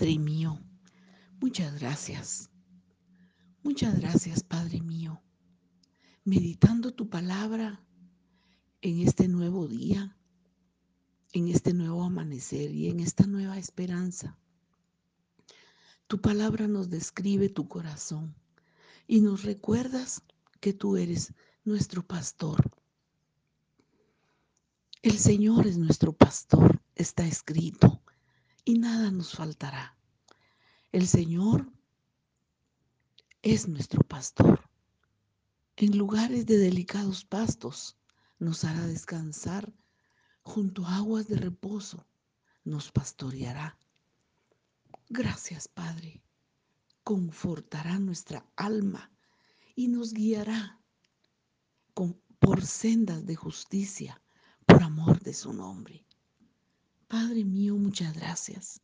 Padre mío, muchas gracias. Muchas gracias, Padre mío. Meditando tu palabra en este nuevo día, en este nuevo amanecer y en esta nueva esperanza. Tu palabra nos describe tu corazón y nos recuerdas que tú eres nuestro pastor. El Señor es nuestro pastor, está escrito, y nada nos faltará. El Señor es nuestro pastor. En lugares de delicados pastos nos hará descansar, junto a aguas de reposo nos pastoreará. Gracias, Padre. Confortará nuestra alma y nos guiará por sendas de justicia, por amor de su nombre. Padre mío, muchas gracias.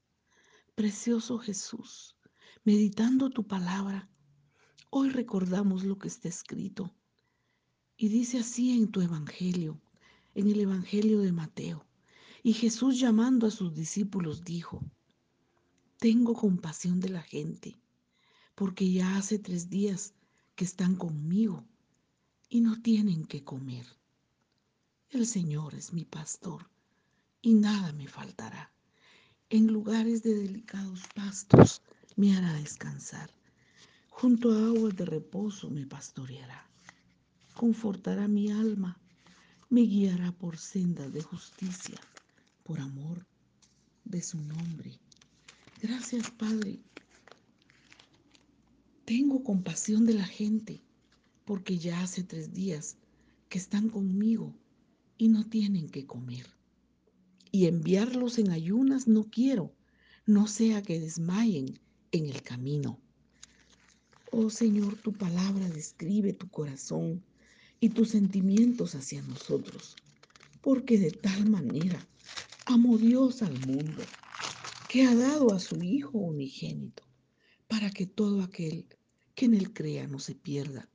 Precioso Jesús, meditando tu palabra, Hoy recordamos lo que está escrito y dice así en tu Evangelio, en el Evangelio de Mateo. Y Jesús llamando a sus discípulos dijo, tengo compasión de la gente, porque ya hace tres días que están conmigo y no tienen que comer. El Señor es mi pastor y nada me faltará. En lugares de delicados pastos me hará descansar Junto a aguas de reposo me pastoreará, confortará mi alma, me guiará por sendas de justicia, por amor de su nombre. Gracias, Padre. Tengo compasión de la gente, porque ya hace tres días que están conmigo y no tienen que comer. Y enviarlos en ayunas no quiero, no sea que desmayen en el camino. Oh Señor, tu palabra describe tu corazón y tus sentimientos hacia nosotros, porque de tal manera amó Dios al mundo, que ha dado a su Hijo unigénito, para que todo aquel que en él crea no se pierda,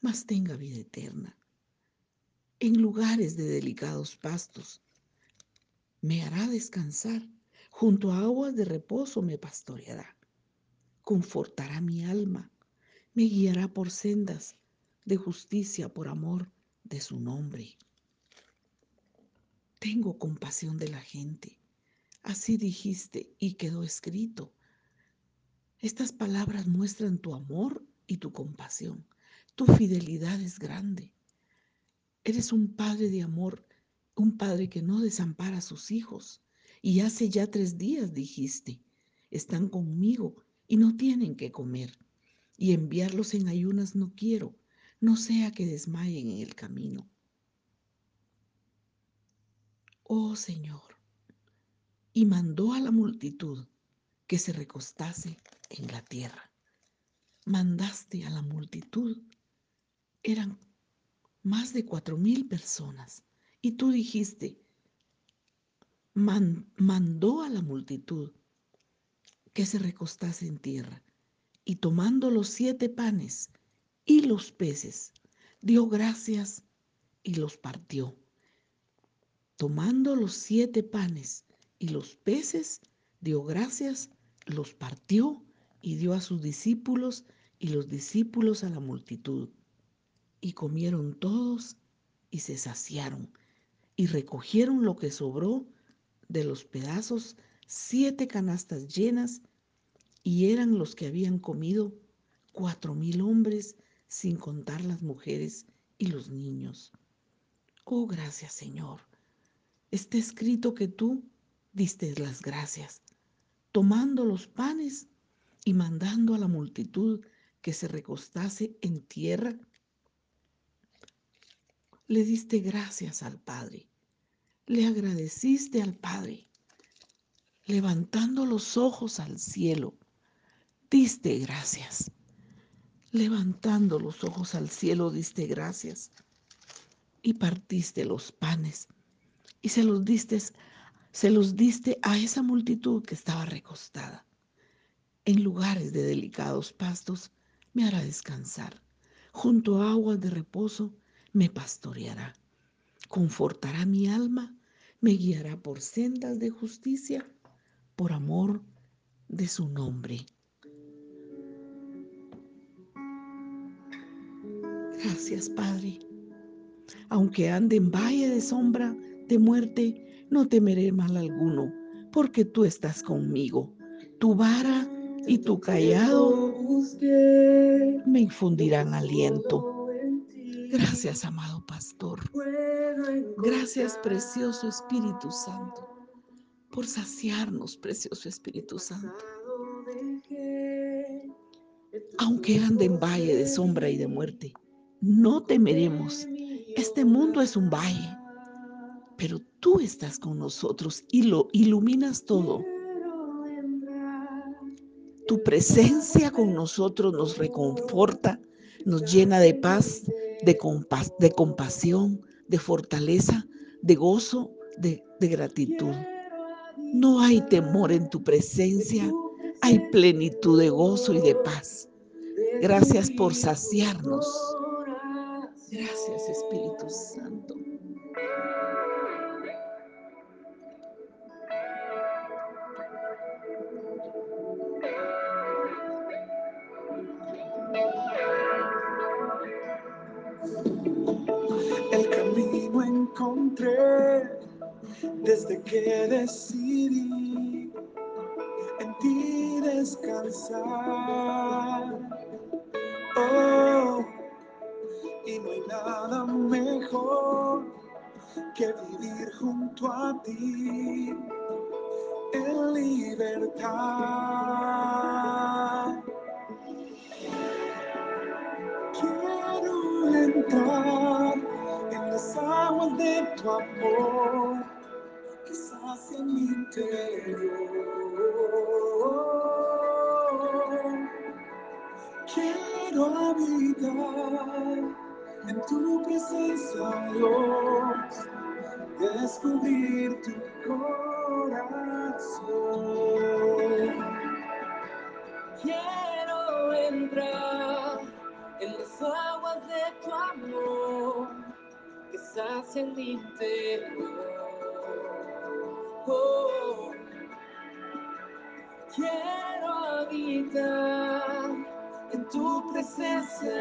mas tenga vida eterna. En lugares de delicados pastos me hará descansar, junto a aguas de reposo me pastoreará, confortará mi alma me guiará por sendas de justicia por amor de su nombre. Tengo compasión de la gente. Así dijiste y quedó escrito. Estas palabras muestran tu amor y tu compasión. Tu fidelidad es grande. Eres un padre de amor, un padre que no desampara a sus hijos. Y hace ya tres días dijiste, están conmigo y no tienen que comer y enviarlos en ayunas no quiero, no sea que desmayen en el camino. Oh Señor, y mandó a la multitud que se recostase en la tierra. Mandaste a la multitud, eran más de cuatro mil personas, y tú dijiste, mandó a la multitud que se recostase en tierra y tomando los siete panes y los peces, dio gracias y los partió. Tomando los siete panes y los peces, dio gracias, los partió y dio a sus discípulos y los discípulos a la multitud. Y comieron todos y se saciaron y recogieron lo que sobró de los pedazos, siete canastas llenas y eran los que habían comido cuatro mil hombres, sin contar las mujeres y los niños. Oh, gracias Señor. Está escrito que tú diste las gracias, tomando los panes y mandando a la multitud que se recostase en tierra. Le diste gracias al Padre, le agradeciste al Padre, levantando los ojos al cielo diste gracias. Levantando los ojos al cielo, diste gracias. Y partiste los panes y se los diste, se los diste a esa multitud que estaba recostada. En lugares de delicados pastos me hará descansar. Junto a aguas de reposo me pastoreará. Confortará mi alma, me guiará por sendas de justicia, por amor de su nombre. Gracias, Padre. Aunque ande en valle de sombra de muerte, no temeré mal alguno, porque tú estás conmigo. Tu vara y tu callado me infundirán aliento. Gracias, amado pastor. Gracias, precioso Espíritu Santo, por saciarnos, precioso Espíritu Santo. Aunque ande en valle de sombra y de muerte, no temeremos. Este mundo es un valle, pero tú estás con nosotros y lo iluminas todo. Tu presencia con nosotros nos reconforta, nos llena de paz, de, compas de compasión, de fortaleza, de gozo, de, de gratitud. No hay temor en tu presencia, hay plenitud de gozo y de paz. Gracias por saciarnos. Gracias Espíritu Santo. Desde que decidí en ti descansar. Oh, y no hay nada mejor que vivir junto a ti en libertad. Quiero entrar en aguas de tu amor que sacia mi interior. Quiero habitar en tu presencia, Dios, descubrir tu corazón. Interior. Oh, quiero habitar en tu presencia.